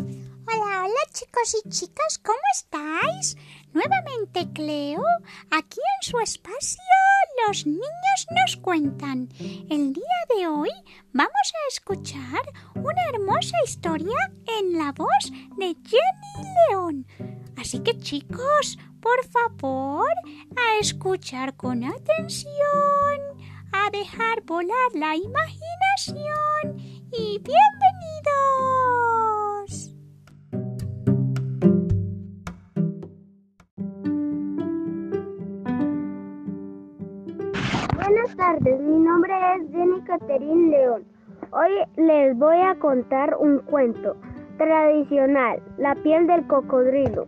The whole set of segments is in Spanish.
Hola, hola chicos y chicas, ¿cómo estáis? Nuevamente Cleo, aquí en su espacio los niños nos cuentan. El día de hoy vamos a escuchar una hermosa historia en la voz de Jenny León. Así que chicos, por favor, a escuchar con atención, a dejar volar la imaginación y bienvenidos. Tardes, mi nombre es Jenny Caterín León. Hoy les voy a contar un cuento tradicional, La piel del cocodrilo.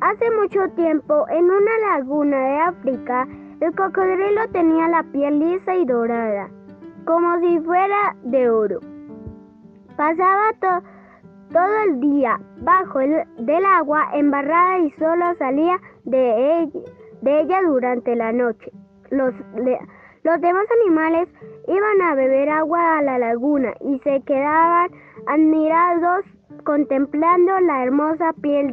Hace mucho tiempo, en una laguna de África, el cocodrilo tenía la piel lisa y dorada, como si fuera de oro. Pasaba todo el día bajo el del agua embarrada y solo salía de ella, de ella durante la noche. Los, los demás animales iban a beber agua a la laguna y se quedaban admirados contemplando la hermosa piel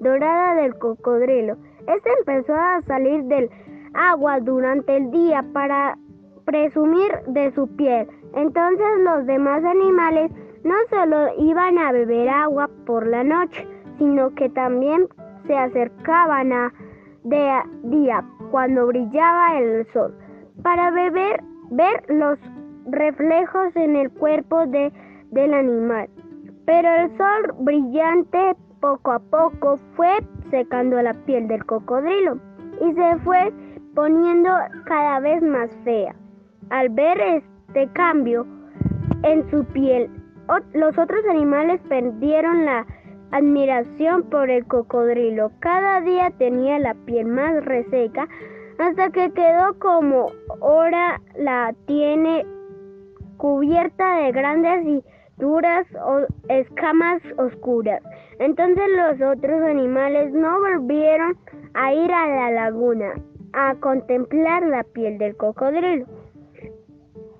dorada del cocodrilo. Este empezó a salir del agua durante el día para presumir de su piel. Entonces los demás animales no solo iban a beber agua por la noche, sino que también se acercaban a de día cuando brillaba el sol para beber ver los reflejos en el cuerpo de, del animal. Pero el sol brillante poco a poco fue secando la piel del cocodrilo y se fue poniendo cada vez más fea. Al ver este cambio en su piel, los otros animales perdieron la admiración por el cocodrilo. Cada día tenía la piel más reseca hasta que quedó como ahora la tiene cubierta de grandes y duras escamas oscuras. Entonces los otros animales no volvieron a ir a la laguna a contemplar la piel del cocodrilo.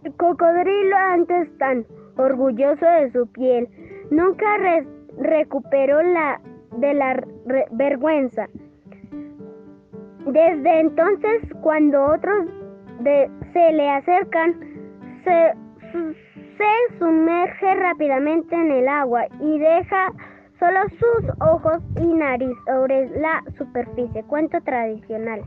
El cocodrilo, antes tan orgulloso de su piel, nunca recuperó la de la vergüenza. Desde entonces, cuando otros se le acercan, se, se sumerge rápidamente en el agua y deja solo sus ojos y nariz sobre la superficie. Cuento tradicional.